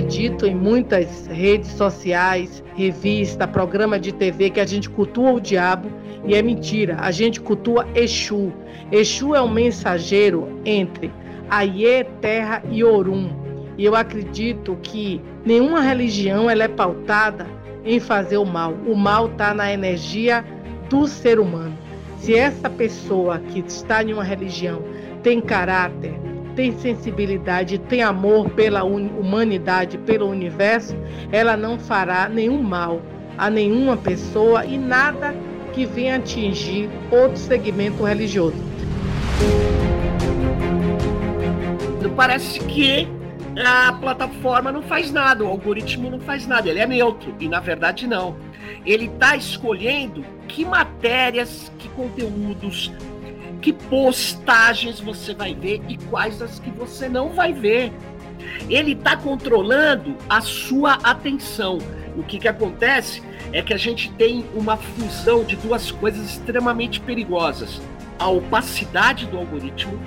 dito em muitas redes sociais, revista, programa de TV que a gente cultua o diabo e é mentira. A gente cultua Exu. Exu é um mensageiro entre Aie, Terra e Orum. E eu acredito que nenhuma religião ela é pautada em fazer o mal. O mal está na energia do ser humano. Se essa pessoa que está em uma religião tem caráter, tem sensibilidade, tem amor pela humanidade, pelo universo, ela não fará nenhum mal a nenhuma pessoa e nada que venha atingir outro segmento religioso. Parece que a plataforma não faz nada, o algoritmo não faz nada, ele é neutro e na verdade não. Ele está escolhendo que matérias, que conteúdos, que postagens você vai ver e quais as que você não vai ver. Ele está controlando a sua atenção. O que, que acontece é que a gente tem uma fusão de duas coisas extremamente perigosas: a opacidade do algoritmo,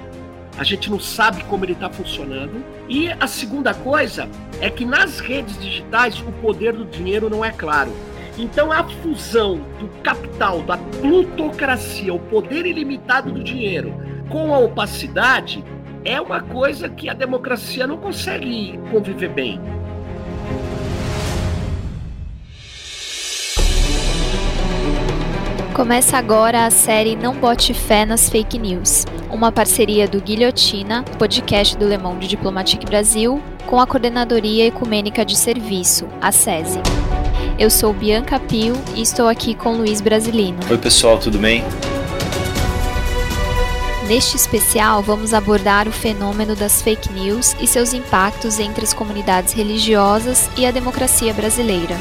a gente não sabe como ele está funcionando, e a segunda coisa é que nas redes digitais o poder do dinheiro não é claro. Então a fusão do capital, da plutocracia, o poder ilimitado do dinheiro, com a opacidade, é uma coisa que a democracia não consegue conviver bem. Começa agora a série Não Bote Fé nas Fake News, uma parceria do Guilhotina, podcast do Le Monde Diplomatique Brasil, com a Coordenadoria Ecumênica de Serviço, a SESI. Eu sou Bianca Pio e estou aqui com Luiz Brasilino. Oi, pessoal, tudo bem? Neste especial, vamos abordar o fenômeno das fake news e seus impactos entre as comunidades religiosas e a democracia brasileira.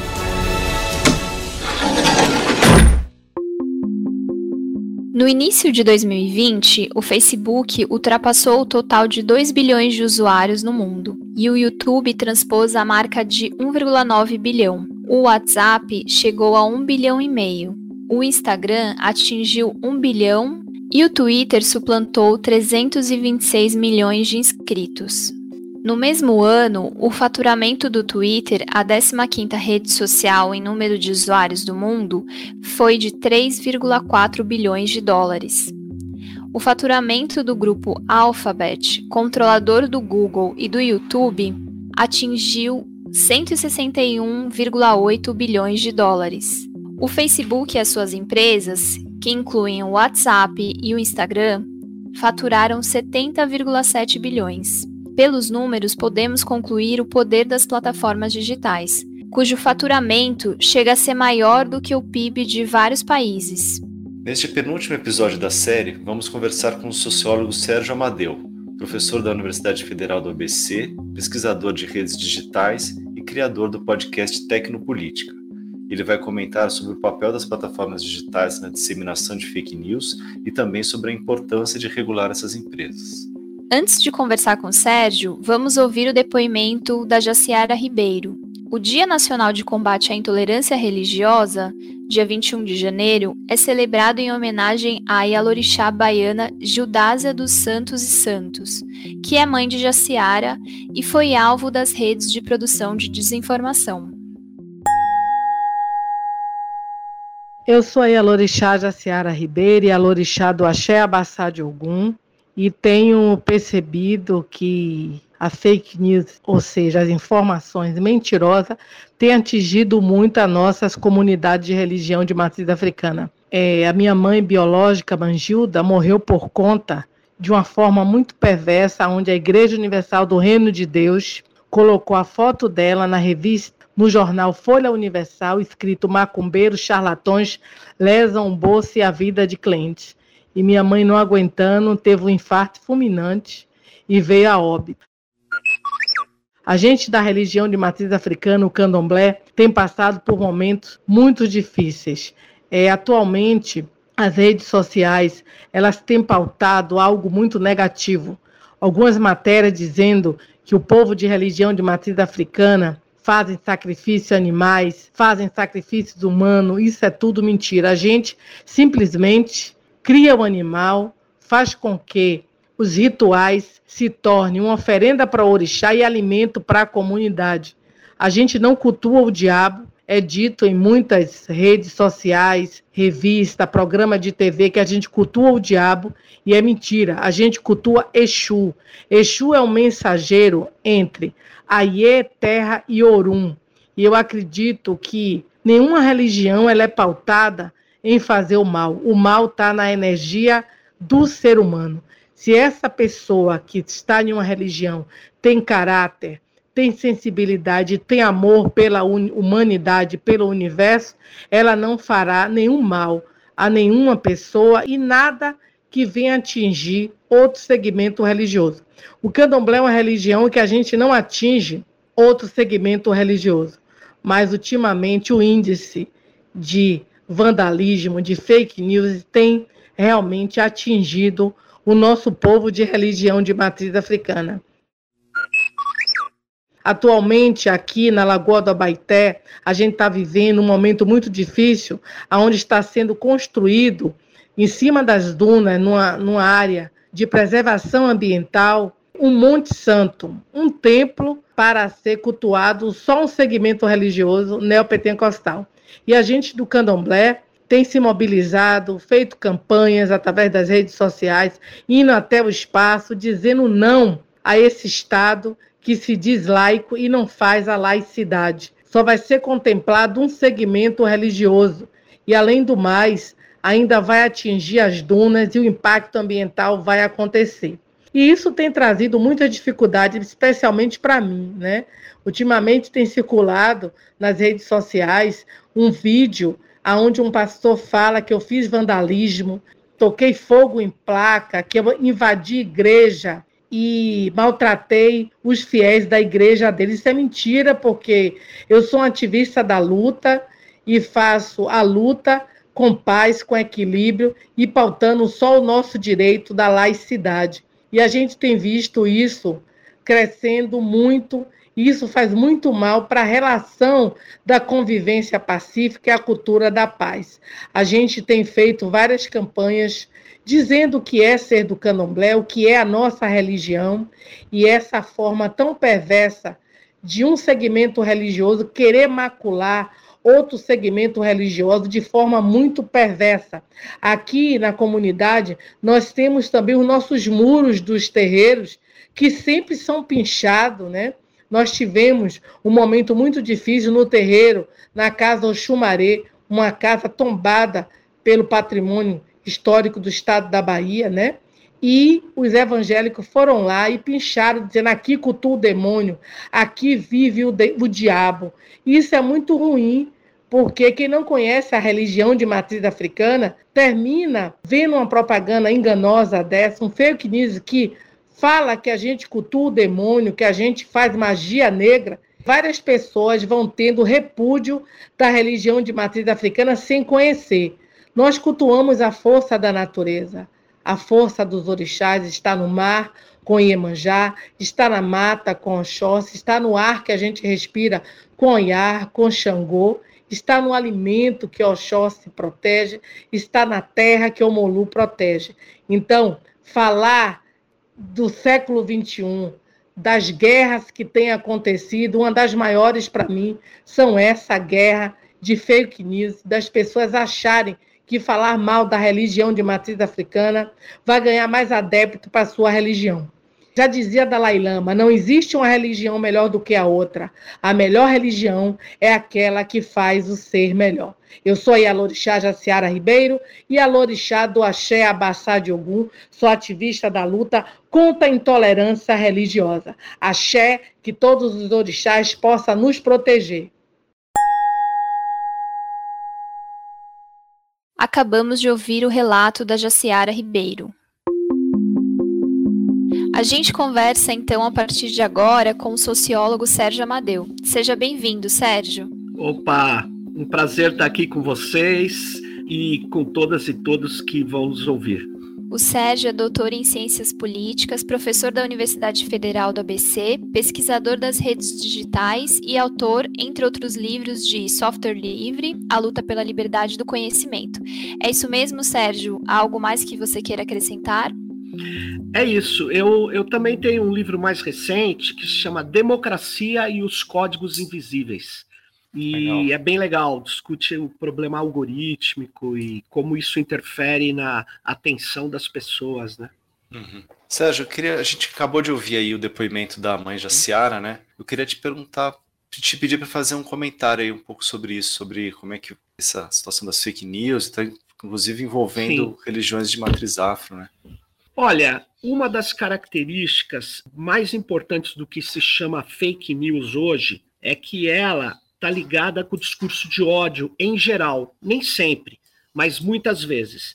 No início de 2020, o Facebook ultrapassou o total de 2 bilhões de usuários no mundo e o YouTube transpôs a marca de 1,9 bilhão. O WhatsApp chegou a 1 bilhão e meio. O Instagram atingiu 1 bilhão e o Twitter suplantou 326 milhões de inscritos. No mesmo ano, o faturamento do Twitter, a 15ª rede social em número de usuários do mundo, foi de 3,4 bilhões de dólares. O faturamento do grupo Alphabet, controlador do Google e do YouTube, atingiu 161,8 bilhões de dólares. O Facebook e as suas empresas, que incluem o WhatsApp e o Instagram, faturaram 70,7 bilhões. Pelos números, podemos concluir o poder das plataformas digitais, cujo faturamento chega a ser maior do que o PIB de vários países. Neste penúltimo episódio da série, vamos conversar com o sociólogo Sérgio Amadeu, professor da Universidade Federal do ABC, pesquisador de redes digitais e criador do podcast Tecnopolítica. Ele vai comentar sobre o papel das plataformas digitais na disseminação de fake news e também sobre a importância de regular essas empresas. Antes de conversar com o Sérgio, vamos ouvir o depoimento da Jaciara Ribeiro, o Dia Nacional de Combate à Intolerância Religiosa, dia 21 de janeiro, é celebrado em homenagem à Yalorixá baiana Gildásia dos Santos e Santos, que é mãe de Jaciara e foi alvo das redes de produção de desinformação. Eu sou a Yalorixá Jaciara Ribeiro e do Axé Abassá de Ogum e tenho percebido que a fake news, ou seja, as informações mentirosas, tem atingido muito as nossas comunidades de religião de matriz africana. É, a minha mãe biológica, Mangilda, morreu por conta de uma forma muito perversa, onde a Igreja Universal do Reino de Deus colocou a foto dela na revista, no jornal Folha Universal, escrito Macumbeiros, charlatões, lesam o bolso e a vida de clientes. E minha mãe, não aguentando, teve um infarto fulminante e veio a óbito. A gente da religião de matriz africana, o candomblé, tem passado por momentos muito difíceis. É, atualmente, as redes sociais elas têm pautado algo muito negativo. Algumas matérias dizendo que o povo de religião de matriz africana fazem sacrifício animais, fazem sacrifícios humanos, isso é tudo mentira. A gente simplesmente cria o animal, faz com que os rituais se tornem uma oferenda para o orixá e alimento para a comunidade. A gente não cultua o diabo. É dito em muitas redes sociais, revista, programa de TV que a gente cultua o diabo e é mentira. A gente cultua Exu. Exu é um mensageiro entre Aie, Terra e Orum. E eu acredito que nenhuma religião ela é pautada em fazer o mal. O mal está na energia do ser humano. Se essa pessoa que está em uma religião tem caráter, tem sensibilidade, tem amor pela humanidade, pelo universo, ela não fará nenhum mal a nenhuma pessoa e nada que venha atingir outro segmento religioso. O candomblé é uma religião que a gente não atinge outro segmento religioso, mas ultimamente o índice de vandalismo, de fake news tem realmente atingido o nosso povo de religião de matriz africana. Atualmente, aqui na Lagoa do Abaité, a gente está vivendo um momento muito difícil, onde está sendo construído, em cima das dunas, numa, numa área de preservação ambiental, um Monte Santo, um templo para ser cultuado só um segmento religioso neopentecostal. E a gente do candomblé tem se mobilizado, feito campanhas através das redes sociais, indo até o espaço, dizendo não a esse Estado que se diz laico e não faz a laicidade. Só vai ser contemplado um segmento religioso. E, além do mais, ainda vai atingir as dunas e o impacto ambiental vai acontecer. E isso tem trazido muita dificuldade, especialmente para mim, né? Ultimamente tem circulado nas redes sociais um vídeo aonde um pastor fala que eu fiz vandalismo, toquei fogo em placa, que eu invadi igreja e maltratei os fiéis da igreja dele. Isso é mentira, porque eu sou um ativista da luta e faço a luta com paz, com equilíbrio e pautando só o nosso direito da laicidade. E a gente tem visto isso crescendo muito isso faz muito mal para a relação da convivência pacífica e a cultura da paz. A gente tem feito várias campanhas dizendo o que é ser do candomblé, o que é a nossa religião, e essa forma tão perversa de um segmento religioso querer macular outro segmento religioso de forma muito perversa. Aqui na comunidade, nós temos também os nossos muros dos terreiros, que sempre são pinchados, né? Nós tivemos um momento muito difícil no terreiro, na casa Oxumaré, uma casa tombada pelo patrimônio histórico do estado da Bahia, né? E os evangélicos foram lá e pincharam, dizendo: aqui cultua o demônio, aqui vive o, o diabo. Isso é muito ruim, porque quem não conhece a religião de matriz africana termina vendo uma propaganda enganosa dessa, um fake news que fala que a gente cultua o demônio, que a gente faz magia negra, várias pessoas vão tendo repúdio da religião de matriz africana sem conhecer. Nós cultuamos a força da natureza. A força dos orixás está no mar com Iemanjá, está na mata com Oxóssi, está no ar que a gente respira com Iar, com Xangô, está no alimento que Oxóssi protege, está na terra que Omolu protege. Então, falar do século XXI, das guerras que têm acontecido, uma das maiores para mim são essa guerra de fake news, das pessoas acharem que falar mal da religião de matriz africana vai ganhar mais adepto para sua religião. Já dizia Dalai Lama, não existe uma religião melhor do que a outra. A melhor religião é aquela que faz o ser melhor. Eu sou a Yalorixá Jaciara Ribeiro e a Lorixá do Axé Abassá de Ogum. Sou ativista da luta contra a intolerância religiosa. Axé, que todos os orixás possam nos proteger. Acabamos de ouvir o relato da Jaciara Ribeiro. A gente conversa então a partir de agora com o sociólogo Sérgio Amadeu. Seja bem-vindo, Sérgio. Opa, um prazer estar aqui com vocês e com todas e todos que vão nos ouvir. O Sérgio é doutor em Ciências Políticas, professor da Universidade Federal do ABC, pesquisador das redes digitais e autor, entre outros livros, de Software Livre, A Luta pela Liberdade do Conhecimento. É isso mesmo, Sérgio? Há algo mais que você queira acrescentar? É isso. Eu, eu também tenho um livro mais recente que se chama Democracia e os Códigos Invisíveis. E legal. é bem legal, discute o problema algorítmico e como isso interfere na atenção das pessoas, né? Uhum. Sérgio, queria, a gente acabou de ouvir aí o depoimento da mãe Jaciara, né? Eu queria te perguntar, te pedir para fazer um comentário aí um pouco sobre isso, sobre como é que essa situação das fake news, tá, inclusive envolvendo Sim. religiões de matriz afro, né? Olha, uma das características mais importantes do que se chama fake news hoje é que ela está ligada com o discurso de ódio em geral, nem sempre, mas muitas vezes.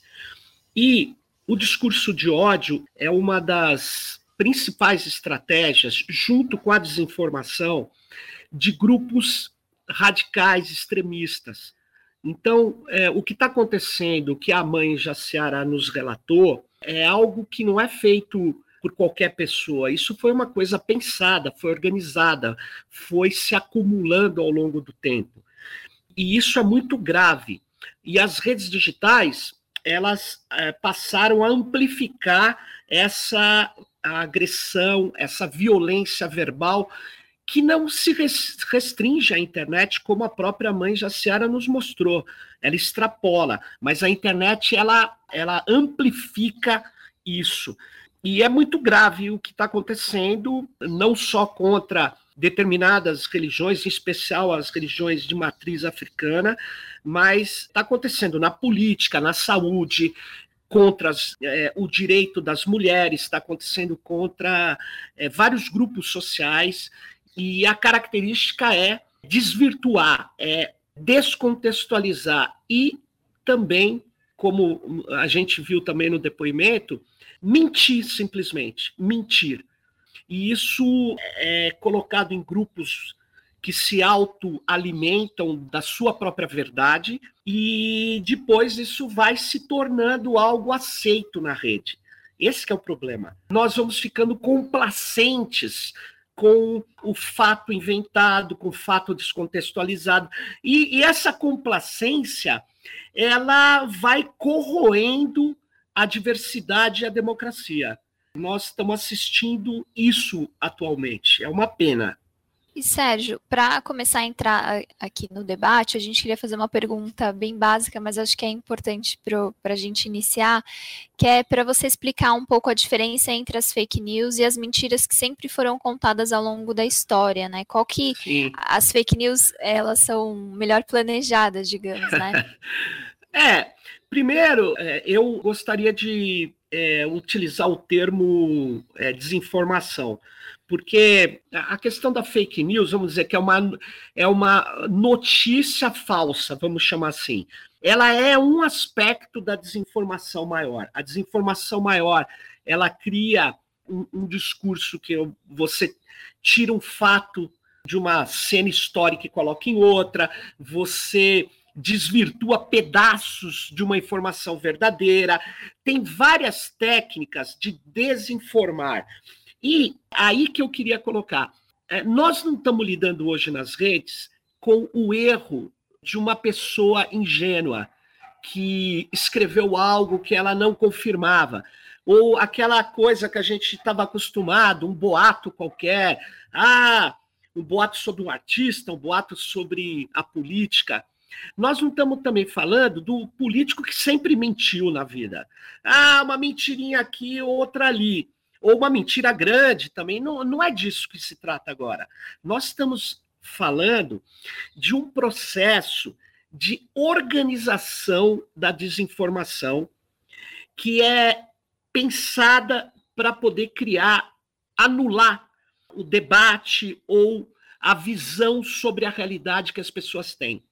E o discurso de ódio é uma das principais estratégias, junto com a desinformação, de grupos radicais extremistas. Então, é, o que está acontecendo, o que a mãe Jaciara nos relatou, é algo que não é feito por qualquer pessoa. Isso foi uma coisa pensada, foi organizada, foi se acumulando ao longo do tempo. E isso é muito grave. E as redes digitais, elas é, passaram a amplificar essa agressão, essa violência verbal que não se restringe à internet, como a própria mãe Jaciara nos mostrou. Ela extrapola, mas a internet ela, ela amplifica isso. E é muito grave o que está acontecendo, não só contra determinadas religiões, em especial as religiões de matriz africana, mas está acontecendo na política, na saúde, contra as, é, o direito das mulheres, está acontecendo contra é, vários grupos sociais, e a característica é desvirtuar, é descontextualizar e também, como a gente viu também no depoimento, mentir simplesmente, mentir. E isso é colocado em grupos que se autoalimentam da sua própria verdade e depois isso vai se tornando algo aceito na rede. Esse é o problema. Nós vamos ficando complacentes com o fato inventado, com o fato descontextualizado. E, e essa complacência, ela vai corroendo a diversidade e a democracia. Nós estamos assistindo isso atualmente. É uma pena. E Sérgio, para começar a entrar aqui no debate, a gente queria fazer uma pergunta bem básica, mas acho que é importante para a gente iniciar, que é para você explicar um pouco a diferença entre as fake news e as mentiras que sempre foram contadas ao longo da história, né? Qual que Sim. as fake news elas são melhor planejadas, digamos, né? é, Primeiro, é, eu gostaria de é, utilizar o termo é, desinformação, porque a questão da fake news, vamos dizer que é uma, é uma notícia falsa, vamos chamar assim. Ela é um aspecto da desinformação maior. A desinformação maior, ela cria um, um discurso que você tira um fato de uma cena histórica e coloca em outra, você desvirtua pedaços de uma informação verdadeira. Tem várias técnicas de desinformar. E aí que eu queria colocar: é, nós não estamos lidando hoje nas redes com o erro de uma pessoa ingênua que escreveu algo que ela não confirmava, ou aquela coisa que a gente estava acostumado, um boato qualquer, ah, um boato sobre um artista, um boato sobre a política. Nós não estamos também falando do político que sempre mentiu na vida. Ah, uma mentirinha aqui, outra ali. Ou uma mentira grande também. Não, não é disso que se trata agora. Nós estamos falando de um processo de organização da desinformação que é pensada para poder criar, anular o debate ou a visão sobre a realidade que as pessoas têm.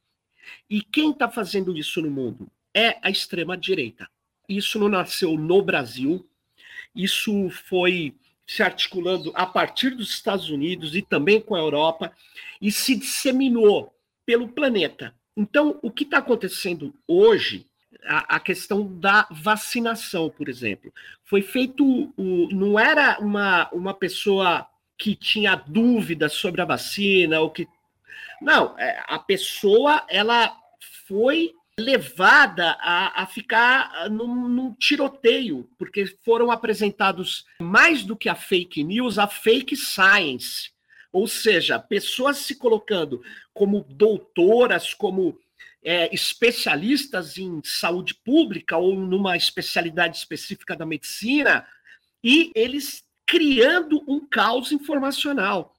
E quem está fazendo isso no mundo? É a extrema-direita. Isso não nasceu no Brasil, isso foi se articulando a partir dos Estados Unidos e também com a Europa e se disseminou pelo planeta. Então, o que está acontecendo hoje, a, a, questão da vacinação, por exemplo, foi feito, o, não era uma, uma pessoa que tinha dúvidas sobre a vacina ou que não, é, a pessoa ela foi levada a, a ficar num, num, tiroteio, porque foram apresentados mais do que a fake news, a fake science. Ou seja, pessoas se colocando como doutoras, como é, especialistas em saúde pública ou numa especialidade específica da medicina, e eles criando um caos informacional.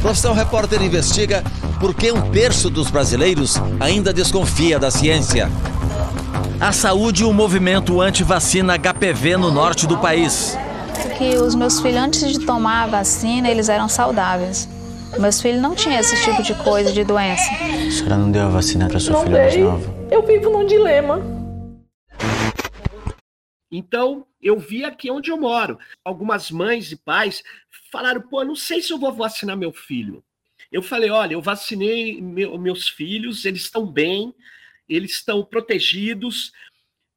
Profissão Repórter investiga por que um terço dos brasileiros ainda desconfia da ciência. A saúde e o movimento anti-vacina HPV no norte do país. Que os meus filhos, antes de tomar a vacina, eles eram saudáveis. Meus filhos não tinham esse tipo de coisa, de doença. A senhora não deu a vacina para sua não filha dei. mais nova? Eu vivo num dilema. Então, eu vi aqui onde eu moro. Algumas mães e pais falaram: pô, não sei se eu vou vacinar meu filho. Eu falei: olha, eu vacinei meu, meus filhos, eles estão bem, eles estão protegidos.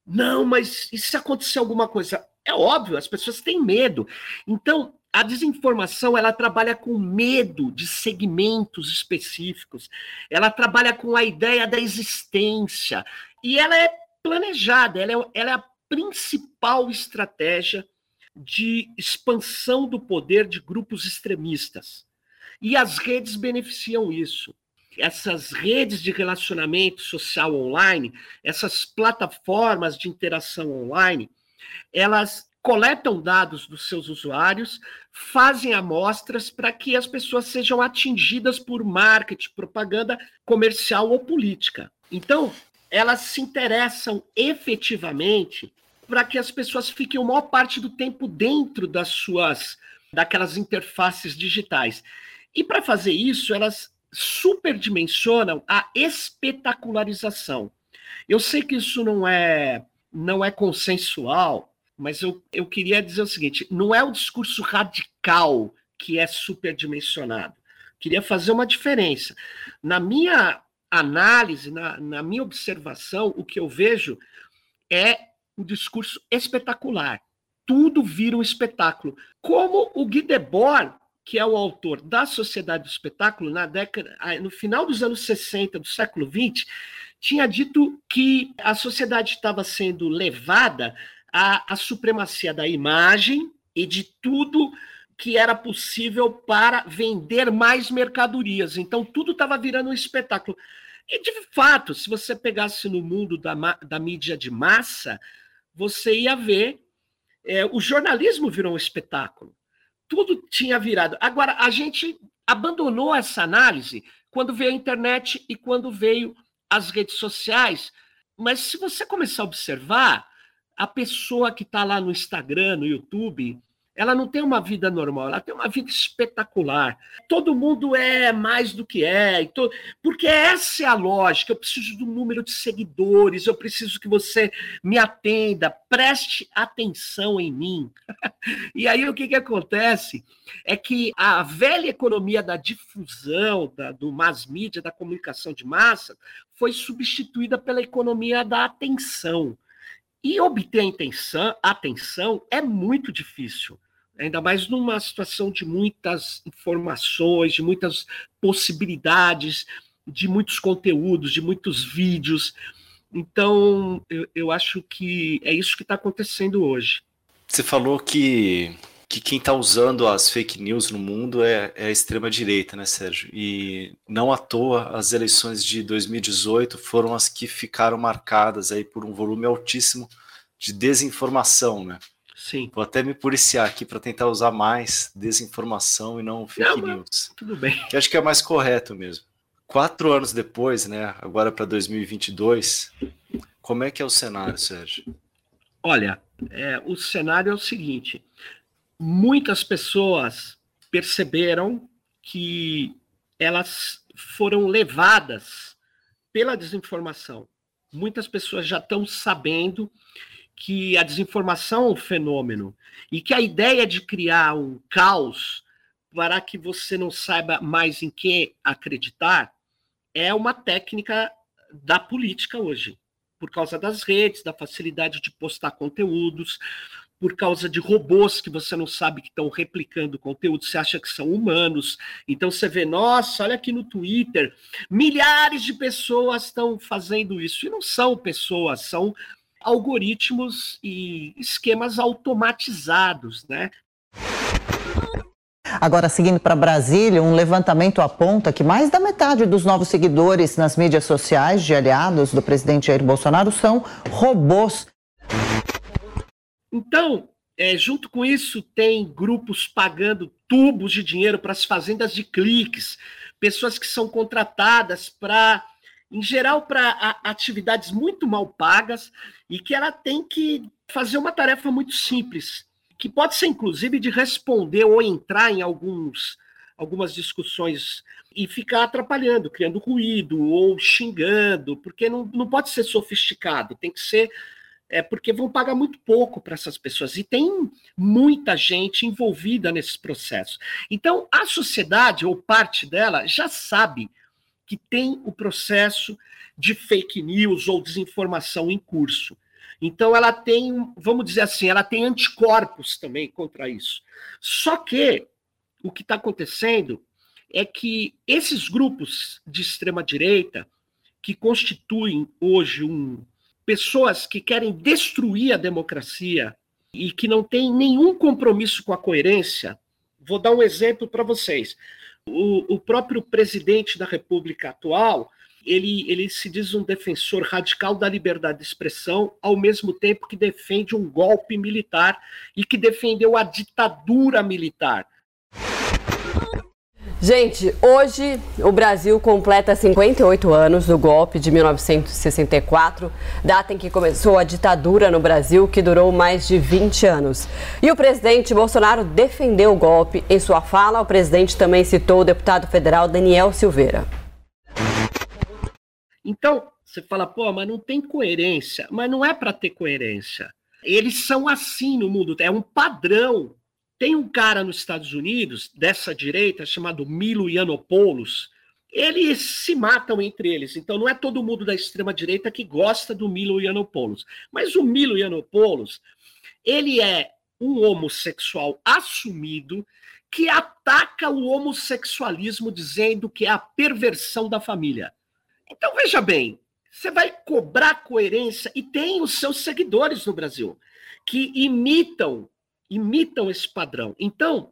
Não, mas e se acontecer alguma coisa? É óbvio, as pessoas têm medo. Então, a desinformação ela trabalha com medo de segmentos específicos, ela trabalha com a ideia da existência e ela é planejada, ela é, ela é principal estratégia de expansão do poder de grupos extremistas. E as redes beneficiam isso. Essas redes de relacionamento social online, essas plataformas de interação online, elas coletam dados dos seus usuários, fazem amostras para que as pessoas sejam atingidas por marketing, propaganda comercial ou política. Então, elas se interessam efetivamente para que as pessoas fiquem a maior parte do tempo dentro das suas daquelas interfaces digitais. E para fazer isso, elas superdimensionam a espetacularização. Eu sei que isso não é não é consensual, mas eu, eu queria dizer o seguinte: não é o discurso radical que é superdimensionado. Queria fazer uma diferença. Na minha análise, na, na minha observação, o que eu vejo é um discurso espetacular. Tudo vira um espetáculo. Como o Guy Debord, que é o autor da Sociedade do Espetáculo, na década, no final dos anos 60 do século 20, tinha dito que a sociedade estava sendo levada à, à supremacia da imagem e de tudo que era possível para vender mais mercadorias. Então, tudo estava virando um espetáculo. E, de fato, se você pegasse no mundo da, da mídia de massa, você ia ver é, o jornalismo virou um espetáculo. Tudo tinha virado. Agora, a gente abandonou essa análise quando veio a internet e quando veio as redes sociais. Mas se você começar a observar, a pessoa que está lá no Instagram, no YouTube, ela não tem uma vida normal, ela tem uma vida espetacular. Todo mundo é mais do que é, porque essa é a lógica. Eu preciso do número de seguidores, eu preciso que você me atenda, preste atenção em mim. e aí o que, que acontece é que a velha economia da difusão, da, do mass media, da comunicação de massa, foi substituída pela economia da atenção. E obter a atenção, atenção é muito difícil, ainda mais numa situação de muitas informações, de muitas possibilidades, de muitos conteúdos, de muitos vídeos. Então, eu, eu acho que é isso que está acontecendo hoje. Você falou que que quem está usando as fake news no mundo é, é a extrema-direita, né, Sérgio? E não à toa as eleições de 2018 foram as que ficaram marcadas aí por um volume altíssimo de desinformação, né? Sim. Vou até me policiar aqui para tentar usar mais desinformação e não fake não, news. Tudo bem. Que acho que é mais correto mesmo. Quatro anos depois, né? Agora para 2022, como é que é o cenário, Sérgio? Olha, é, o cenário é o seguinte: muitas pessoas perceberam que elas foram levadas pela desinformação. Muitas pessoas já estão sabendo que a desinformação é um fenômeno e que a ideia de criar um caos para que você não saiba mais em que acreditar é uma técnica da política hoje, por causa das redes, da facilidade de postar conteúdos, por causa de robôs que você não sabe que estão replicando conteúdo, você acha que são humanos. Então você vê, nossa, olha aqui no Twitter, milhares de pessoas estão fazendo isso. E não são pessoas, são algoritmos e esquemas automatizados, né? Agora, seguindo para Brasília, um levantamento aponta que mais da metade dos novos seguidores nas mídias sociais de aliados do presidente Jair Bolsonaro são robôs. Então, é, junto com isso, tem grupos pagando tubos de dinheiro para as fazendas de cliques, pessoas que são contratadas para, em geral, para atividades muito mal pagas e que ela tem que fazer uma tarefa muito simples, que pode ser inclusive de responder ou entrar em alguns algumas discussões e ficar atrapalhando, criando ruído ou xingando, porque não, não pode ser sofisticado, tem que ser é porque vão pagar muito pouco para essas pessoas e tem muita gente envolvida nesse processo. Então, a sociedade ou parte dela já sabe que tem o processo de fake news ou desinformação em curso. Então, ela tem, vamos dizer assim, ela tem anticorpos também contra isso. Só que o que está acontecendo é que esses grupos de extrema direita, que constituem hoje um pessoas que querem destruir a democracia e que não têm nenhum compromisso com a coerência. Vou dar um exemplo para vocês. O, o, próprio presidente da República atual, ele, ele se diz um defensor radical da liberdade de expressão, ao mesmo tempo que defende um golpe militar e que defendeu a ditadura militar. Gente, hoje o Brasil completa 58 anos do golpe de 1964, data em que começou a ditadura no Brasil, que durou mais de 20 anos. E o presidente Bolsonaro defendeu o golpe. Em sua fala, o presidente também citou o deputado federal Daniel Silveira. Então, você fala, pô, mas não tem coerência. Mas não é para ter coerência. Eles são assim no mundo, é um padrão tem um cara nos Estados Unidos, dessa direita, chamado Milo Yiannopoulos, eles se matam entre eles. Então não é todo mundo da extrema direita que gosta do Milo Yiannopoulos. Mas o Milo Yiannopoulos, ele é um homossexual assumido que ataca o homossexualismo dizendo que é a perversão da família. Então veja bem, você vai cobrar coerência e tem os seus seguidores no Brasil que imitam imitam esse padrão. Então,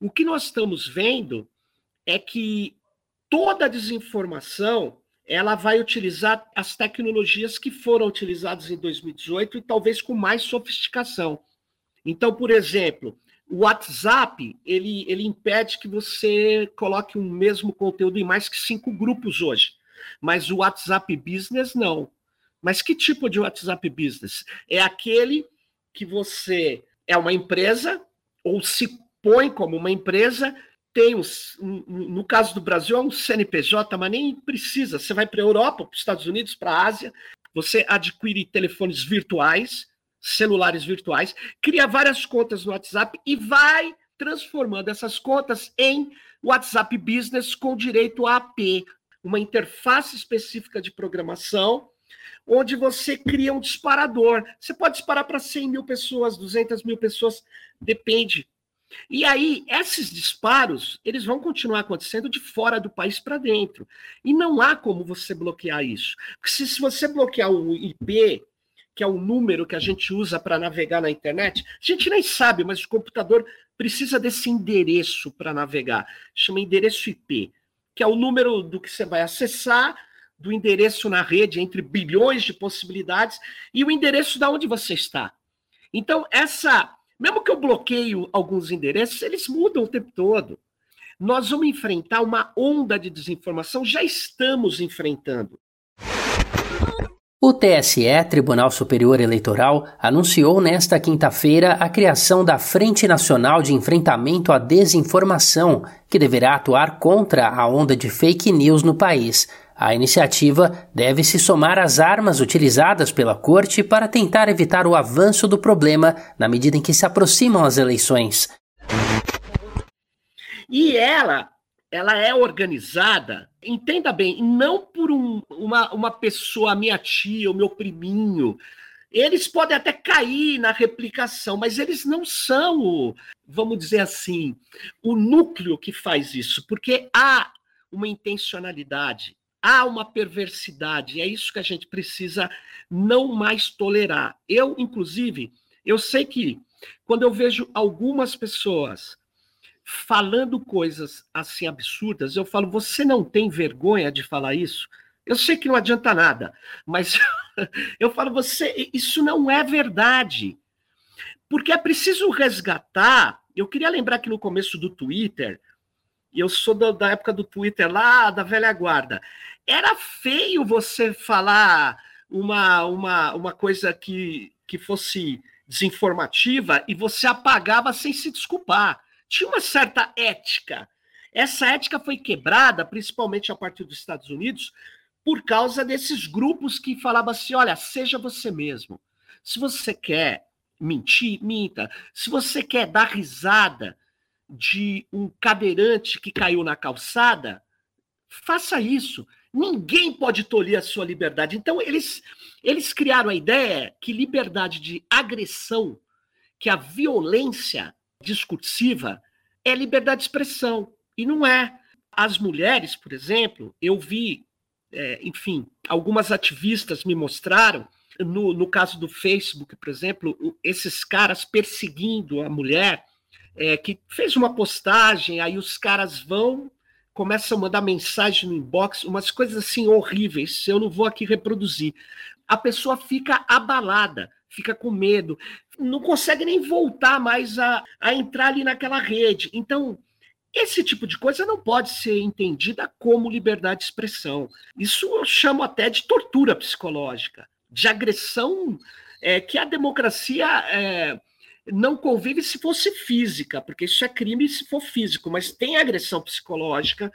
o que nós estamos vendo é que toda a desinformação ela vai utilizar as tecnologias que foram utilizadas em 2018 e talvez com mais sofisticação. Então, por exemplo, o WhatsApp ele, ele impede que você coloque um mesmo conteúdo em mais que cinco grupos hoje. Mas o WhatsApp Business não. Mas que tipo de WhatsApp Business? É aquele que você é uma empresa, ou se põe como uma empresa, tem os, no caso do Brasil é um CNPJ, mas nem precisa. Você vai para a Europa, para os Estados Unidos, para a Ásia, você adquire telefones virtuais, celulares virtuais, cria várias contas no WhatsApp e vai transformando essas contas em WhatsApp Business com direito a AP, uma interface específica de programação onde você cria um disparador. Você pode disparar para 100 mil pessoas, 200 mil pessoas, depende. E aí, esses disparos, eles vão continuar acontecendo de fora do país para dentro. E não há como você bloquear isso. Porque se, se você bloquear o IP, que é o número que a gente usa para navegar na internet, a gente nem sabe, mas o computador precisa desse endereço para navegar. Chama endereço IP, que é o número do que você vai acessar do endereço na rede entre bilhões de possibilidades e o endereço da onde você está. Então, essa, mesmo que eu bloqueie alguns endereços, eles mudam o tempo todo. Nós vamos enfrentar uma onda de desinformação, já estamos enfrentando. O TSE, Tribunal Superior Eleitoral, anunciou nesta quinta-feira a criação da Frente Nacional de Enfrentamento à Desinformação, que deverá atuar contra a onda de fake news no país. A iniciativa deve se somar às armas utilizadas pela Corte para tentar evitar o avanço do problema na medida em que se aproximam as eleições. E ela, ela é organizada, entenda bem, não por um, uma, uma pessoa, minha tia, o meu priminho, Eles podem até cair na replicação, mas eles não são, o, vamos dizer assim, o núcleo que faz isso, porque há uma intencionalidade, há uma perversidade, é isso que a gente precisa não mais tolerar. Eu, inclusive, eu sei que quando eu vejo algumas pessoas falando coisas assim absurdas, eu falo: você não tem vergonha de falar isso? Eu sei que não adianta nada, mas eu falo: você, isso não é verdade. Porque é preciso resgatar. Eu queria lembrar que no começo do Twitter, eu sou da, da época do Twitter lá, da velha guarda, era feio você falar uma, uma, uma coisa que, que fosse desinformativa e você apagava sem se desculpar tinha uma certa ética. Essa ética foi quebrada, principalmente a partir dos Estados Unidos, por causa desses grupos que falavam assim: olha, seja você mesmo. Se você quer mentir, minta. Se você quer dar risada de um cadeirante que caiu na calçada, faça isso. Ninguém pode tolher a sua liberdade. Então, eles, eles criaram a ideia que liberdade de agressão, que a violência discursiva é liberdade de expressão. E não é. As mulheres, por exemplo, eu vi, é, enfim, algumas ativistas me mostraram, no, no caso do Facebook, por exemplo, esses caras perseguindo a mulher, é, que fez uma postagem, aí os caras vão, começam a mandar mensagem no inbox, umas coisas assim horríveis, eu não vou aqui reproduzir. A pessoa fica abalada fica com medo, não consegue nem voltar mais a, a entrar ali naquela rede. Então, esse tipo de coisa não pode ser entendida como liberdade de expressão. Isso eu chamo até de tortura psicológica, de agressão é, que a democracia é, não convive se fosse física, porque isso é crime se for físico, mas tem agressão psicológica,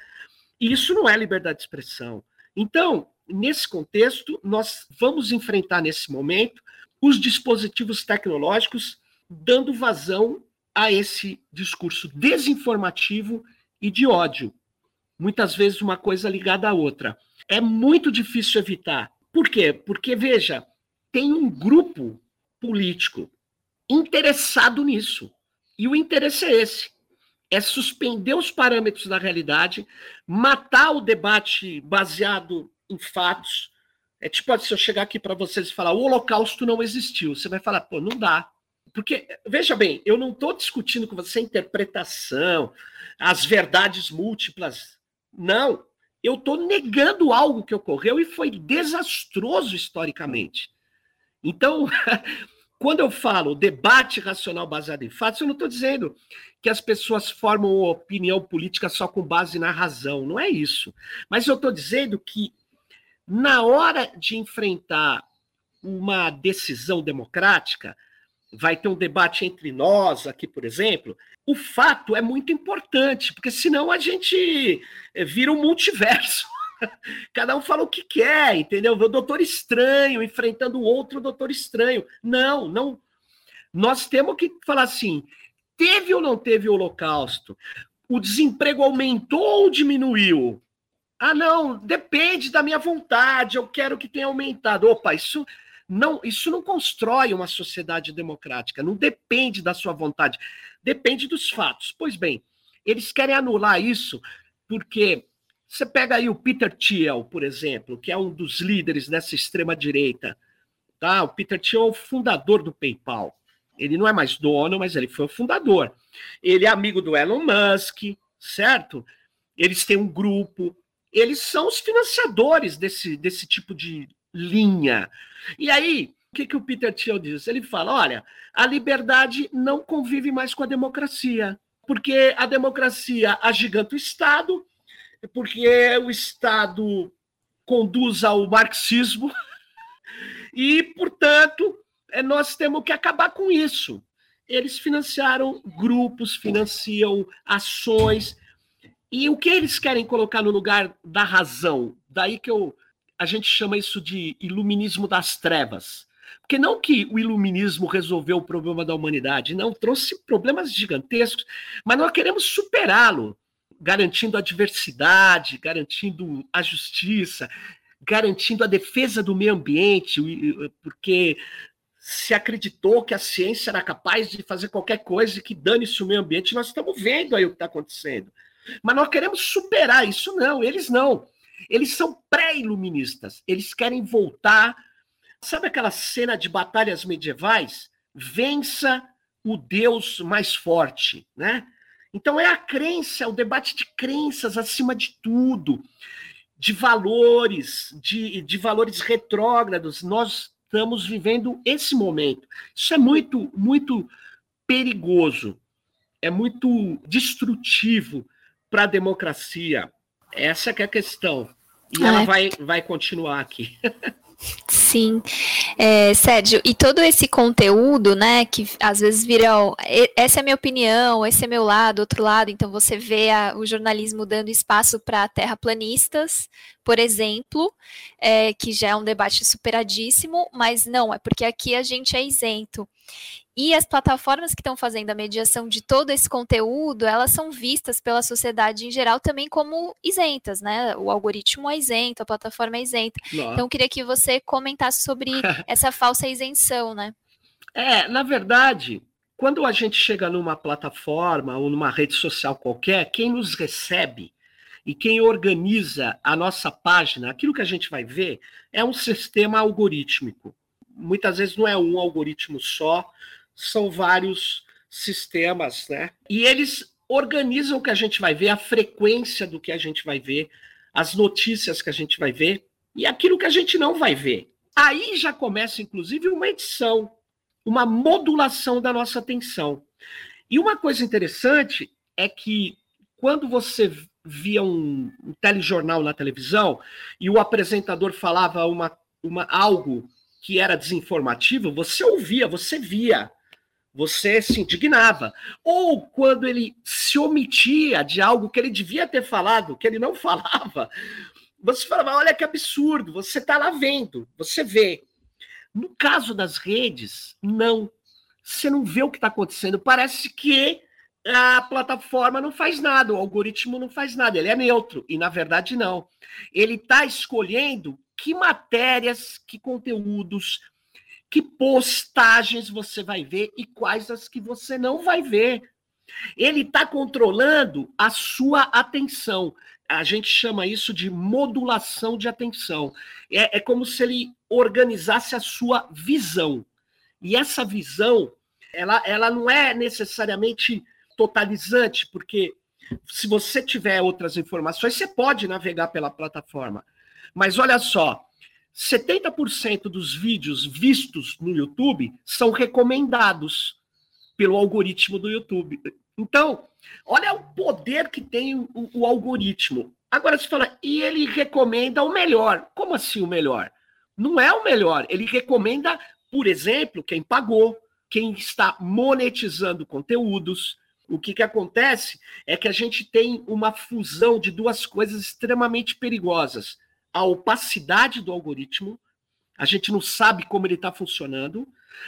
e isso não é liberdade de expressão. Então, nesse contexto, nós vamos enfrentar nesse momento os dispositivos tecnológicos dando vazão a esse discurso desinformativo e de ódio. Muitas vezes uma coisa ligada à outra. É muito difícil evitar. Por quê? Porque, veja, tem um grupo político interessado nisso. E o interesse é esse: é suspender os parâmetros da realidade, matar o debate baseado em fatos, é tipo se eu chegar aqui para vocês e falar o Holocausto não existiu. Você vai falar, pô, não dá. Porque, veja bem, eu não estou discutindo com você a interpretação, as verdades múltiplas. Não. Eu estou negando algo que ocorreu e foi desastroso historicamente. Então, quando eu falo debate racional baseado em fatos, eu não estou dizendo que as pessoas formam opinião política só com base na razão. Não é isso. Mas eu estou dizendo que na hora de enfrentar uma decisão democrática, vai ter um debate entre nós aqui, por exemplo, o fato é muito importante, porque senão a gente eh, vira um multiverso. Cada um fala o que quer, entendeu? O doutor estranho enfrentando outro doutor estranho. Não, não. Nós temos que falar assim: teve ou não teve o holocausto? O desemprego aumentou ou diminuiu? Ah, não, depende da minha vontade, eu quero que tenha aumentado. Opa, isso não, isso não constrói uma sociedade democrática, não depende da sua vontade, depende dos fatos. Pois bem, eles querem anular isso porque você pega aí o Peter Thiel, por exemplo, que é um dos líderes dessa extrema direita, tá? O Peter Thiel é o fundador do PayPal. Ele não é mais dono, mas ele foi o fundador. Ele é amigo do Elon Musk, certo? Eles têm um grupo, eles são os financiadores desse, desse tipo de linha. E aí, o que, que o Peter Thiel diz? Ele fala: olha, a liberdade não convive mais com a democracia, porque a democracia agiganta o Estado, porque o Estado conduz ao marxismo, e, portanto, é, nós temos que acabar com isso. Eles financiaram grupos, financiam ações, e o que eles querem colocar no lugar da razão? Daí que eu, a gente chama isso de iluminismo das trevas. Porque não que o iluminismo resolveu o problema da humanidade, não, trouxe problemas gigantescos, mas nós queremos superá-lo, garantindo a diversidade, garantindo a justiça, garantindo a defesa do meio ambiente, porque se acreditou que a ciência era capaz de fazer qualquer coisa que dane-se o meio ambiente. Nós estamos vendo aí o que está acontecendo. Mas nós queremos superar isso, não. Eles não. Eles são pré-iluministas. Eles querem voltar. Sabe aquela cena de batalhas medievais? Vença o Deus mais forte, né? Então é a crença, é o debate de crenças acima de tudo, de valores, de, de valores retrógrados. Nós estamos vivendo esse momento. Isso é muito, muito perigoso, é muito destrutivo para a democracia. Essa é, é a questão. E ela vai, vai continuar aqui. Sim, é, Sérgio, e todo esse conteúdo, né, que às vezes viram, essa é a minha opinião, esse é meu lado, outro lado, então você vê a, o jornalismo dando espaço para terraplanistas, por exemplo, é, que já é um debate superadíssimo, mas não, é porque aqui a gente é isento. E as plataformas que estão fazendo a mediação de todo esse conteúdo, elas são vistas pela sociedade em geral também como isentas, né? O algoritmo é isento, a plataforma é isenta. Não. Então, eu queria que você comentasse sobre essa falsa isenção, né? É, na verdade, quando a gente chega numa plataforma ou numa rede social qualquer, quem nos recebe e quem organiza a nossa página, aquilo que a gente vai ver, é um sistema algorítmico. Muitas vezes não é um algoritmo só, são vários sistemas, né? E eles organizam o que a gente vai ver, a frequência do que a gente vai ver, as notícias que a gente vai ver e aquilo que a gente não vai ver. Aí já começa, inclusive, uma edição, uma modulação da nossa atenção. E uma coisa interessante é que quando você via um, um telejornal na televisão e o apresentador falava uma, uma algo que era desinformativo, você ouvia, você via você se indignava. Ou quando ele se omitia de algo que ele devia ter falado, que ele não falava, você falava: olha que absurdo, você está lá vendo, você vê. No caso das redes, não. Você não vê o que está acontecendo. Parece que a plataforma não faz nada, o algoritmo não faz nada, ele é neutro. E na verdade, não. Ele está escolhendo que matérias, que conteúdos, que postagens você vai ver e quais as que você não vai ver. Ele está controlando a sua atenção. A gente chama isso de modulação de atenção. É, é como se ele organizasse a sua visão. E essa visão, ela, ela não é necessariamente totalizante, porque se você tiver outras informações, você pode navegar pela plataforma. Mas olha só, 70% dos vídeos vistos no YouTube são recomendados pelo algoritmo do YouTube. Então, olha o poder que tem o, o algoritmo. Agora você fala, e ele recomenda o melhor. Como assim o melhor? Não é o melhor. Ele recomenda, por exemplo, quem pagou, quem está monetizando conteúdos. O que, que acontece é que a gente tem uma fusão de duas coisas extremamente perigosas a opacidade do algoritmo, a gente não sabe como ele está funcionando,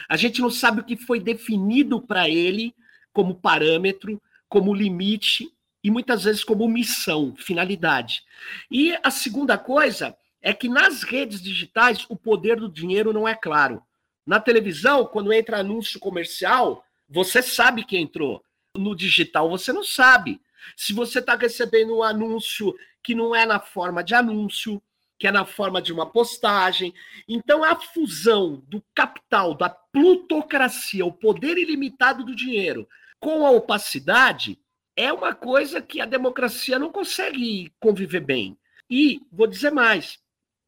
a gente não sabe o que foi definido para ele como parâmetro, como limite e muitas vezes como missão, finalidade. E a segunda coisa é que nas redes digitais o poder do dinheiro não é claro. Na televisão, quando entra anúncio comercial, você sabe que entrou. No digital, você não sabe. Se você está recebendo um anúncio que não é na forma de anúncio, que é na forma de uma postagem. Então, a fusão do capital, da plutocracia, o poder ilimitado do dinheiro, com a opacidade, é uma coisa que a democracia não consegue conviver bem. E vou dizer mais: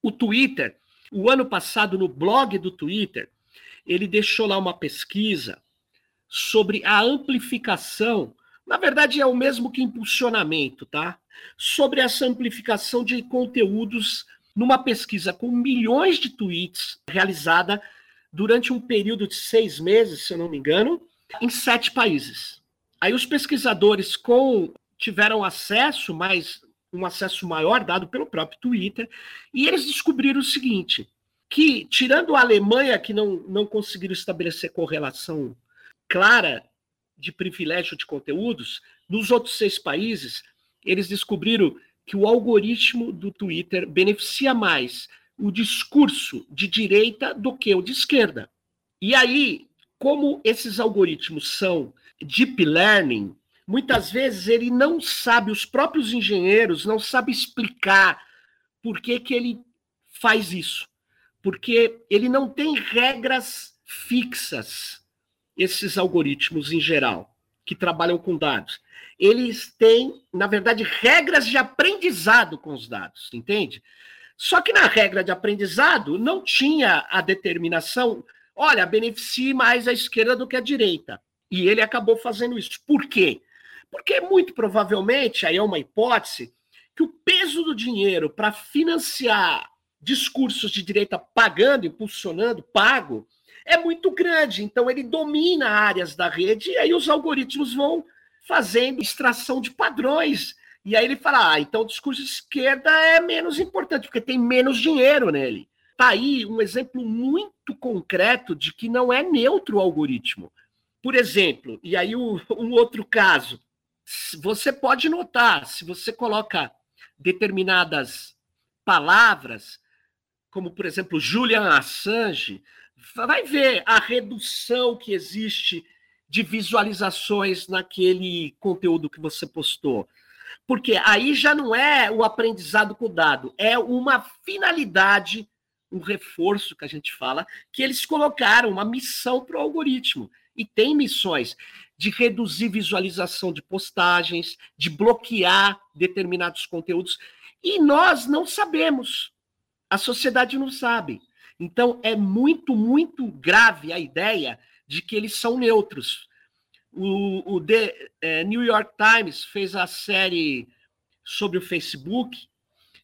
o Twitter, o ano passado, no blog do Twitter, ele deixou lá uma pesquisa sobre a amplificação. Na verdade, é o mesmo que impulsionamento, tá? Sobre essa amplificação de conteúdos numa pesquisa com milhões de tweets realizada durante um período de seis meses, se eu não me engano, em sete países. Aí os pesquisadores com tiveram acesso, mas um acesso maior dado pelo próprio Twitter, e eles descobriram o seguinte, que tirando a Alemanha, que não, não conseguiram estabelecer correlação clara de privilégio de conteúdos, nos outros seis países, eles descobriram que o algoritmo do Twitter beneficia mais o discurso de direita do que o de esquerda. E aí, como esses algoritmos são deep learning, muitas vezes ele não sabe, os próprios engenheiros não sabem explicar por que, que ele faz isso. Porque ele não tem regras fixas, esses algoritmos em geral, que trabalham com dados. Eles têm, na verdade, regras de aprendizado com os dados, entende? Só que na regra de aprendizado não tinha a determinação, olha, beneficie mais a esquerda do que a direita. E ele acabou fazendo isso. Por quê? Porque muito provavelmente, aí é uma hipótese, que o peso do dinheiro para financiar discursos de direita pagando, impulsionando, pago, é muito grande. Então ele domina áreas da rede e aí os algoritmos vão fazendo extração de padrões e aí ele fala: ah, então o discurso de esquerda é menos importante, porque tem menos dinheiro nele. Tá aí um exemplo muito concreto de que não é neutro o algoritmo. Por exemplo, e aí um, um outro caso, você pode notar, se você coloca determinadas palavras, como por exemplo Julian Assange, vai ver a redução que existe de visualizações naquele conteúdo que você postou. Porque aí já não é o aprendizado com o dado, é uma finalidade, um reforço que a gente fala, que eles colocaram, uma missão para o algoritmo. E tem missões de reduzir visualização de postagens, de bloquear determinados conteúdos. E nós não sabemos. A sociedade não sabe. Então é muito, muito grave a ideia de que eles são neutros. O, o The é, New York Times fez a série sobre o Facebook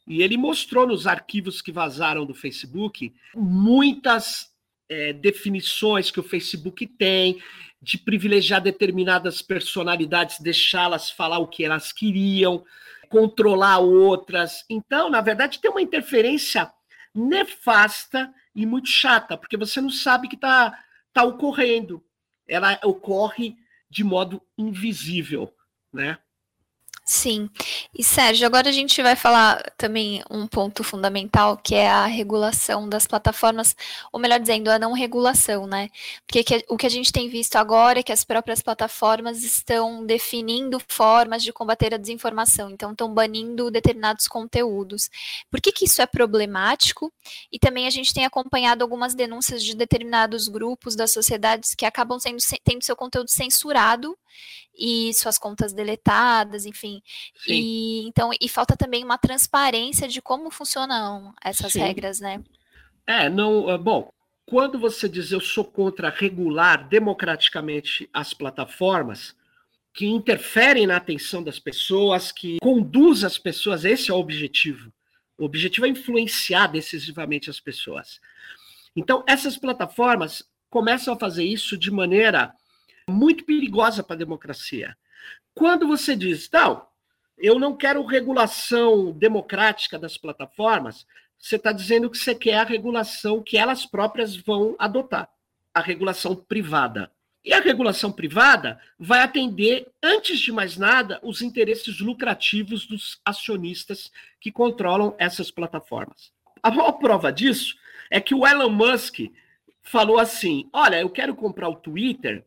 e ele mostrou nos arquivos que vazaram do Facebook muitas é, definições que o Facebook tem de privilegiar determinadas personalidades, deixá-las falar o que elas queriam, controlar outras. Então, na verdade, tem uma interferência nefasta e muito chata, porque você não sabe que está tá ocorrendo. Ela ocorre de modo invisível, né? Sim. E Sérgio, agora a gente vai falar também um ponto fundamental, que é a regulação das plataformas, ou melhor dizendo, a não regulação, né? Porque que, o que a gente tem visto agora é que as próprias plataformas estão definindo formas de combater a desinformação, então estão banindo determinados conteúdos. Por que, que isso é problemático? E também a gente tem acompanhado algumas denúncias de determinados grupos das sociedades que acabam sendo, tendo seu conteúdo censurado e suas contas deletadas, enfim. Sim. E então e falta também uma transparência de como funcionam essas Sim. regras, né? É, não, ah, bom, quando você diz eu sou contra regular democraticamente as plataformas que interferem na atenção das pessoas, que conduz as pessoas, esse é o objetivo. O objetivo é influenciar decisivamente as pessoas. Então, essas plataformas começam a fazer isso de maneira muito perigosa para a democracia. Quando você diz, não, eu não quero regulação democrática das plataformas, você está dizendo que você quer a regulação que elas próprias vão adotar, a regulação privada. E a regulação privada vai atender, antes de mais nada, os interesses lucrativos dos acionistas que controlam essas plataformas. A maior prova disso é que o Elon Musk falou assim: olha, eu quero comprar o Twitter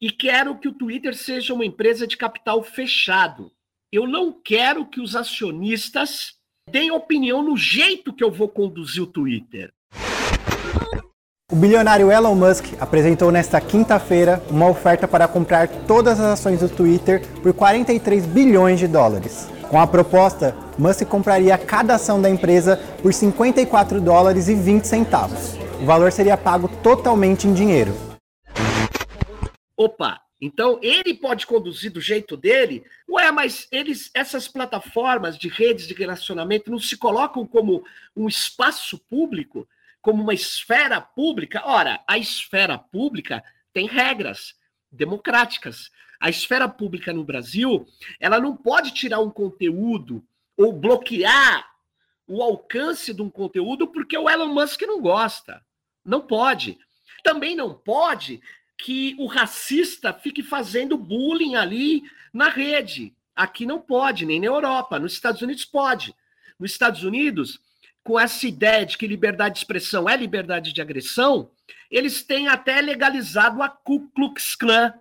e quero que o Twitter seja uma empresa de capital fechado. Eu não quero que os acionistas deem opinião no jeito que eu vou conduzir o Twitter. O bilionário Elon Musk apresentou nesta quinta-feira uma oferta para comprar todas as ações do Twitter por 43 bilhões de dólares. Com a proposta, Musk compraria cada ação da empresa por 54 dólares e 20 centavos. O valor seria pago totalmente em dinheiro opa, então ele pode conduzir do jeito dele. Ué, mas eles, essas plataformas de redes de relacionamento não se colocam como um espaço público, como uma esfera pública? Ora, a esfera pública tem regras democráticas. A esfera pública no Brasil, ela não pode tirar um conteúdo ou bloquear o alcance de um conteúdo porque o Elon Musk não gosta. Não pode. Também não pode que o racista fique fazendo bullying ali na rede. Aqui não pode, nem na Europa. Nos Estados Unidos pode. Nos Estados Unidos, com essa ideia de que liberdade de expressão é liberdade de agressão, eles têm até legalizado a Ku Klux Klan,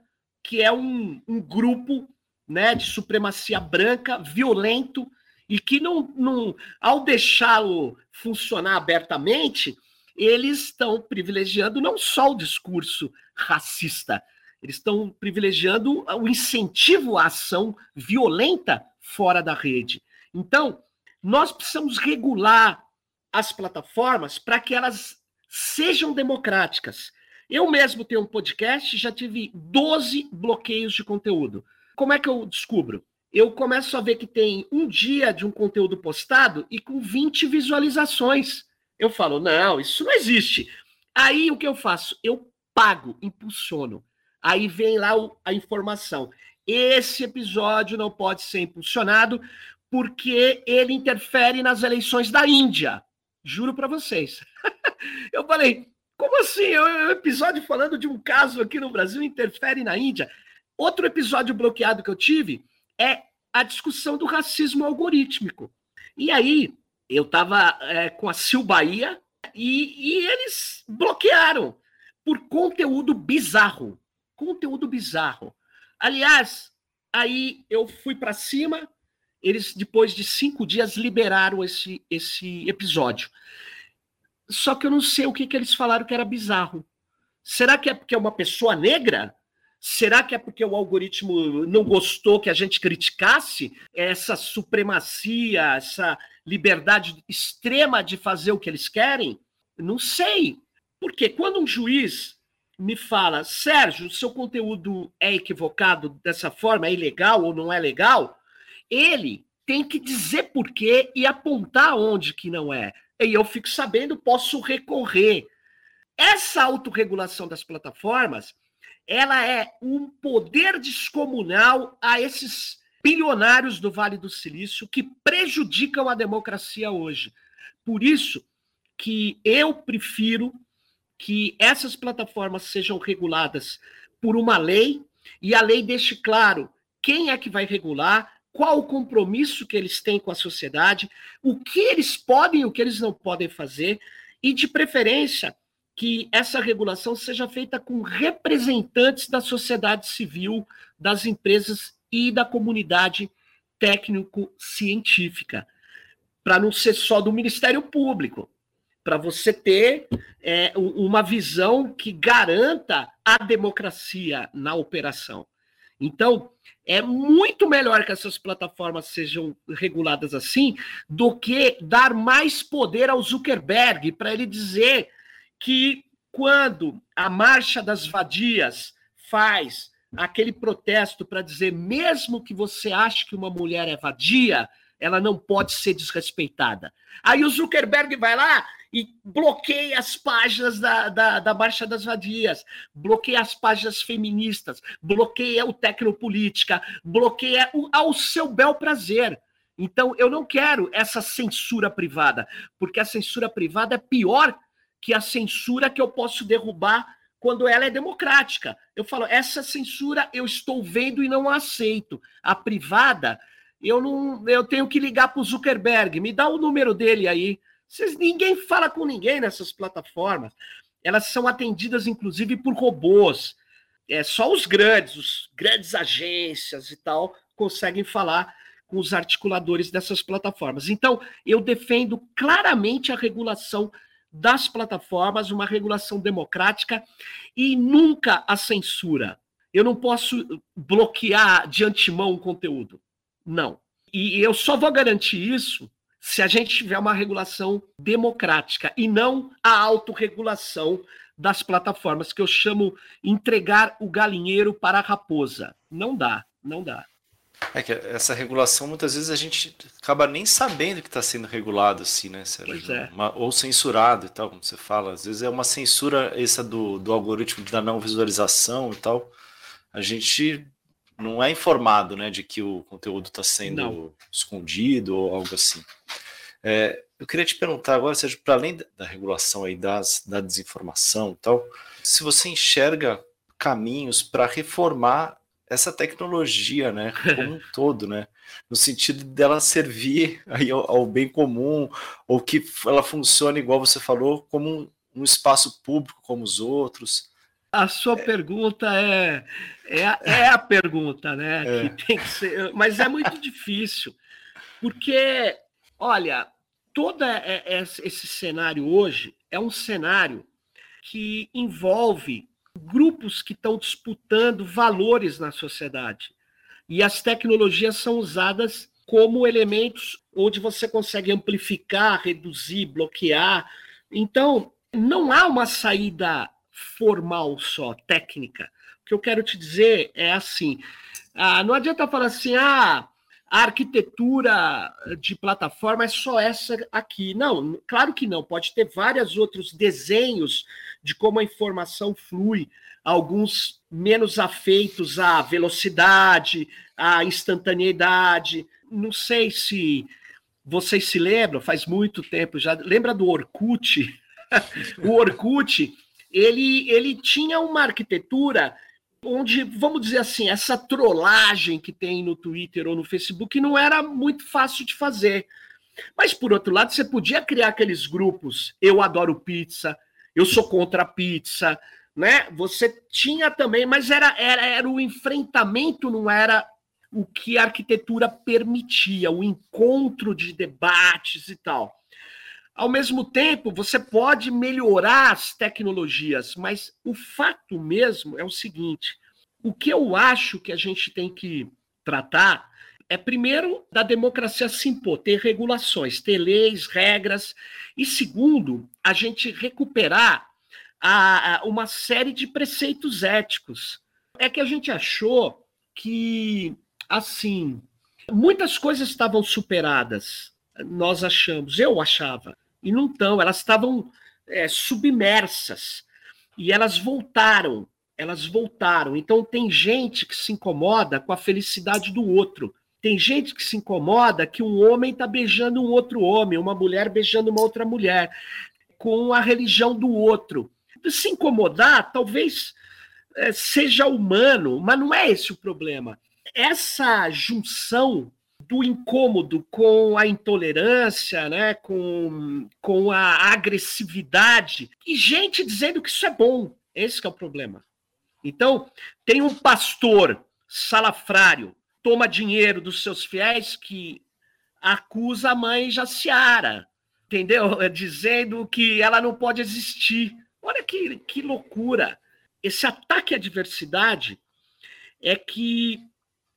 que é um, um grupo né, de supremacia branca, violento, e que não, não ao deixá-lo funcionar abertamente, eles estão privilegiando não só o discurso racista, eles estão privilegiando o incentivo à ação violenta fora da rede. Então, nós precisamos regular as plataformas para que elas sejam democráticas. Eu mesmo tenho um podcast, já tive 12 bloqueios de conteúdo. Como é que eu descubro? Eu começo a ver que tem um dia de um conteúdo postado e com 20 visualizações. Eu falo, não, isso não existe. Aí o que eu faço? Eu pago, impulsiono. Aí vem lá a informação. Esse episódio não pode ser impulsionado porque ele interfere nas eleições da Índia. Juro para vocês. eu falei, como assim? O episódio falando de um caso aqui no Brasil interfere na Índia. Outro episódio bloqueado que eu tive é a discussão do racismo algorítmico. E aí, eu estava é, com a Sil Bahia e, e eles bloquearam por conteúdo bizarro. Conteúdo bizarro. Aliás, aí eu fui para cima, eles, depois de cinco dias, liberaram esse, esse episódio. Só que eu não sei o que, que eles falaram que era bizarro. Será que é porque é uma pessoa negra? Será que é porque o algoritmo não gostou que a gente criticasse essa supremacia, essa liberdade extrema de fazer o que eles querem? Não sei. Porque quando um juiz me fala, Sérgio, seu conteúdo é equivocado dessa forma, é ilegal ou não é legal, ele tem que dizer por quê e apontar onde que não é. E eu fico sabendo, posso recorrer. Essa autorregulação das plataformas, ela é um poder descomunal a esses bilionários do Vale do Silício que prejudicam a democracia hoje. Por isso que eu prefiro que essas plataformas sejam reguladas por uma lei e a lei deixe claro quem é que vai regular, qual o compromisso que eles têm com a sociedade, o que eles podem e o que eles não podem fazer, e de preferência que essa regulação seja feita com representantes da sociedade civil, das empresas e da comunidade técnico-científica, para não ser só do Ministério Público, para você ter é, uma visão que garanta a democracia na operação. Então, é muito melhor que essas plataformas sejam reguladas assim do que dar mais poder ao Zuckerberg para ele dizer que quando a Marcha das Vadias faz aquele protesto para dizer mesmo que você ache que uma mulher é vadia, ela não pode ser desrespeitada. Aí o Zuckerberg vai lá e bloqueia as páginas da, da, da Marcha das Vadias, bloqueia as páginas feministas, bloqueia o Tecnopolítica, bloqueia o, ao seu bel prazer. Então, eu não quero essa censura privada, porque a censura privada é pior que a censura que eu posso derrubar quando ela é democrática. Eu falo, essa censura eu estou vendo e não aceito. A privada, eu não, eu tenho que ligar para o Zuckerberg, me dá o número dele aí. Vocês, ninguém fala com ninguém nessas plataformas. Elas são atendidas, inclusive, por robôs. É, só os grandes, os grandes agências e tal, conseguem falar com os articuladores dessas plataformas. Então, eu defendo claramente a regulação das plataformas, uma regulação democrática e nunca a censura. Eu não posso bloquear de antemão o conteúdo. Não. E eu só vou garantir isso se a gente tiver uma regulação democrática e não a autorregulação das plataformas, que eu chamo entregar o galinheiro para a raposa. Não dá, não dá. É que essa regulação, muitas vezes, a gente acaba nem sabendo que está sendo regulado, assim, né, Sérgio? Pois é. Uma, ou censurado e tal, como você fala. Às vezes é uma censura essa do, do algoritmo da não visualização e tal. A gente não é informado, né, de que o conteúdo está sendo não. escondido ou algo assim. É, eu queria te perguntar agora, Sérgio, para além da regulação aí das, da desinformação e tal, se você enxerga caminhos para reformar essa tecnologia, né, como um todo, né, no sentido dela servir aí ao, ao, bem comum, ou que ela funcione, igual você falou, como um, um espaço público como os outros? A sua pergunta é, é, é, a pergunta, né? É. Que tem que ser, mas é muito difícil, porque, olha, todo esse cenário hoje é um cenário que envolve grupos que estão disputando valores na sociedade. E as tecnologias são usadas como elementos onde você consegue amplificar, reduzir, bloquear. Então, não há uma saída formal só, técnica. O que eu quero te dizer é assim: ah, não adianta falar assim, ah, a arquitetura de plataforma é só essa aqui. Não, claro que não. Pode ter vários outros desenhos de como a informação flui, alguns menos afeitos à velocidade, à instantaneidade. Não sei se vocês se lembram, faz muito tempo já. Lembra do Orkut? o Orkut, ele, ele tinha uma arquitetura onde, vamos dizer assim, essa trollagem que tem no Twitter ou no Facebook não era muito fácil de fazer. Mas, por outro lado, você podia criar aqueles grupos, eu adoro pizza, eu sou contra a pizza, né? Você tinha também, mas era, era, era o enfrentamento, não era o que a arquitetura permitia, o encontro de debates e tal. Ao mesmo tempo, você pode melhorar as tecnologias, mas o fato mesmo é o seguinte: o que eu acho que a gente tem que tratar é, primeiro, da democracia se impor, ter regulações, ter leis, regras, e segundo, a gente recuperar a, a, uma série de preceitos éticos. É que a gente achou que, assim, muitas coisas estavam superadas, nós achamos, eu achava e não estão, elas estavam é, submersas e elas voltaram, elas voltaram. Então tem gente que se incomoda com a felicidade do outro. Tem gente que se incomoda que um homem está beijando um outro homem, uma mulher beijando uma outra mulher, com a religião do outro. Se incomodar, talvez é, seja humano, mas não é esse o problema. Essa junção do incômodo com a intolerância, né, com, com a agressividade, e gente dizendo que isso é bom. Esse é o problema. Então, tem um pastor salafrário, toma dinheiro dos seus fiéis que acusa a mãe Jaciara, entendeu? Dizendo que ela não pode existir. Olha que, que loucura. Esse ataque à diversidade é que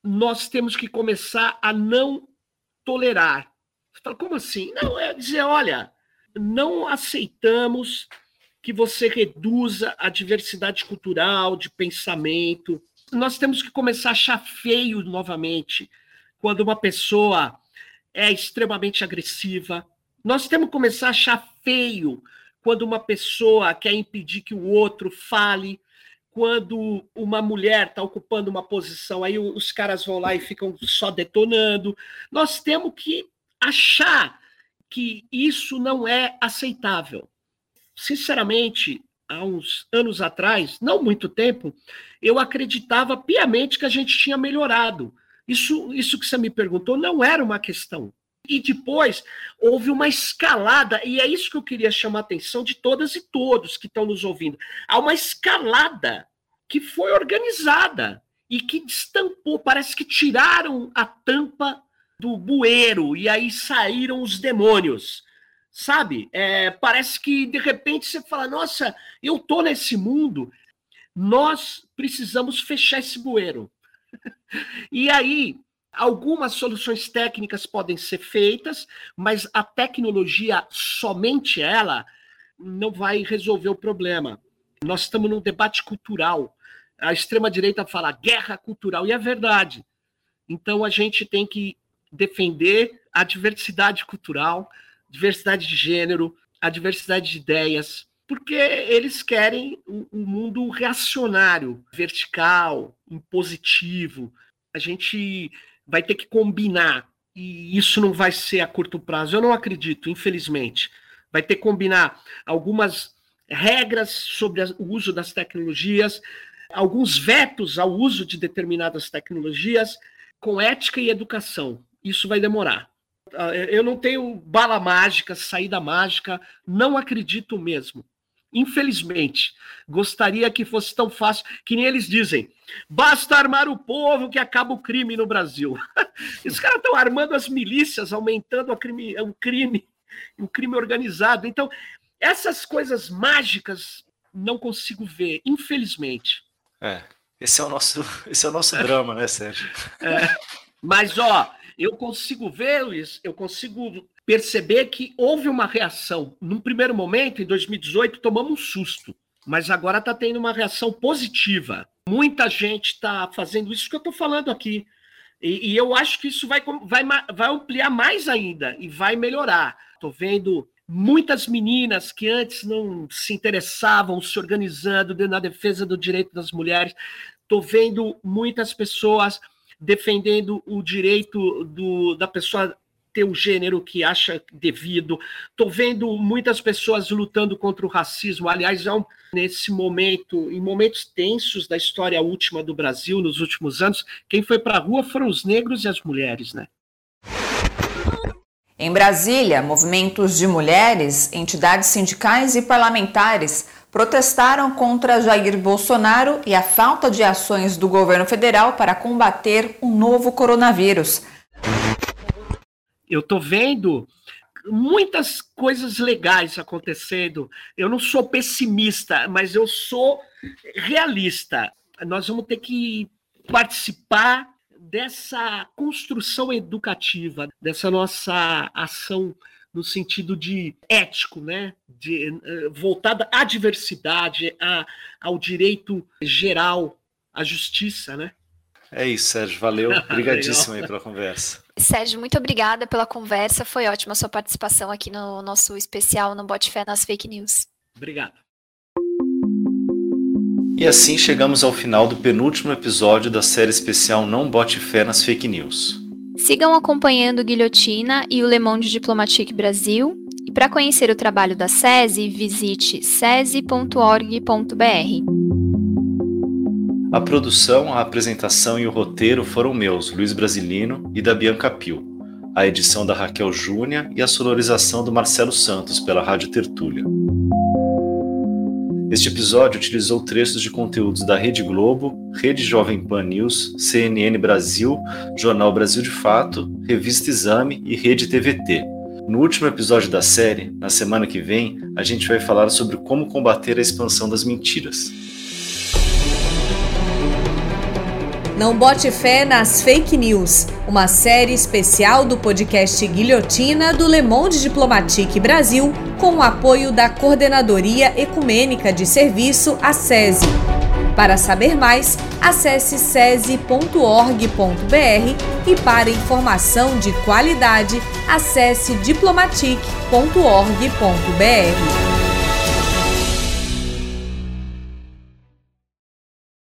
nós temos que começar a não tolerar. Você fala, como assim? Não, é dizer, olha, não aceitamos que você reduza a diversidade cultural, de pensamento. Nós temos que começar a achar feio novamente quando uma pessoa é extremamente agressiva. Nós temos que começar a achar feio quando uma pessoa quer impedir que o outro fale quando uma mulher está ocupando uma posição, aí os caras vão lá e ficam só detonando. Nós temos que achar que isso não é aceitável. Sinceramente, há uns anos atrás, não muito tempo, eu acreditava piamente que a gente tinha melhorado. Isso, isso que você me perguntou não era uma questão. E depois houve uma escalada, e é isso que eu queria chamar a atenção de todas e todos que estão nos ouvindo. Há uma escalada que foi organizada e que destampou, parece que tiraram a tampa do bueiro e aí saíram os demônios. Sabe? É, parece que de repente você fala: nossa, eu tô nesse mundo, nós precisamos fechar esse bueiro. e aí Algumas soluções técnicas podem ser feitas, mas a tecnologia, somente ela, não vai resolver o problema. Nós estamos num debate cultural. A extrema-direita fala guerra cultural, e é verdade. Então a gente tem que defender a diversidade cultural, diversidade de gênero, a diversidade de ideias, porque eles querem um mundo reacionário, vertical, impositivo. A gente vai ter que combinar, e isso não vai ser a curto prazo, eu não acredito, infelizmente. Vai ter que combinar algumas regras sobre o uso das tecnologias, alguns vetos ao uso de determinadas tecnologias, com ética e educação. Isso vai demorar. Ah, eu não tenho bala mágica, saída mágica, não acredito mesmo. Infelizmente, gostaria que fosse tão fácil que nem eles dizem. Basta armar o povo que acaba o crime no Brasil. Os caras estão armando as milícias, aumentando crime, o crime, o crime organizado. Então, essas coisas mágicas não consigo ver, infelizmente. É, esse é o nosso, esse é o nosso drama, né, Sérgio? É, mas ó, eu consigo ver, Luiz, eu consigo perceber que houve uma reação. Num primeiro momento, em 2018, tomamos um susto, mas agora está tendo uma reação positiva. Muita gente está fazendo isso que eu estou falando aqui. E, e, eu acho que isso vai, vai, vai ampliar mais ainda e vai melhorar. Estou vendo muitas meninas que antes não se interessavam se organizando na defesa do direito das mulheres. Estou vendo muitas pessoas defendendo o direito do, da pessoa ter o gênero que acha devido. Estou vendo muitas pessoas lutando contra o racismo. Aliás, é um, nesse momento, em momentos tensos da história última do Brasil, nos últimos anos, quem foi para a rua foram os negros e as mulheres, né? Em Brasília, movimentos de mulheres, entidades sindicais e parlamentares protestaram contra Jair Bolsonaro e a falta de ações do governo federal para combater o novo coronavírus eu estou vendo muitas coisas legais acontecendo. Eu não sou pessimista, mas eu sou realista. Nós vamos ter que participar dessa construção educativa, dessa nossa ação no sentido de ético, né? De, uh, voltada à diversidade, a, ao direito geral, à justiça, né? É isso, Sérgio. Valeu. Obrigadíssimo aí pela conversa. Sérgio, muito obrigada pela conversa. Foi ótima a sua participação aqui no nosso especial no Bote Fé nas Fake News. Obrigado. E assim chegamos ao final do penúltimo episódio da série especial Não Bote Fé nas Fake News. Sigam acompanhando Guilhotina e o Le Monde Diplomatique Brasil. E para conhecer o trabalho da SESI, visite sesi.org.br. A produção, a apresentação e o roteiro foram meus, Luiz Brasilino e da Bianca Pio. A edição da Raquel Júnia e a sonorização do Marcelo Santos pela Rádio Tertúlia. Este episódio utilizou trechos de conteúdos da Rede Globo, Rede Jovem Pan News, CNN Brasil, Jornal Brasil de Fato, Revista Exame e Rede TVT. No último episódio da série, na semana que vem, a gente vai falar sobre como combater a expansão das mentiras. Não bote fé nas fake news, uma série especial do podcast Guilhotina do Le Monde Diplomatique Brasil, com o apoio da Coordenadoria Ecumênica de Serviço, a SESI. Para saber mais, acesse sesi.org.br e para informação de qualidade, acesse diplomatique.org.br.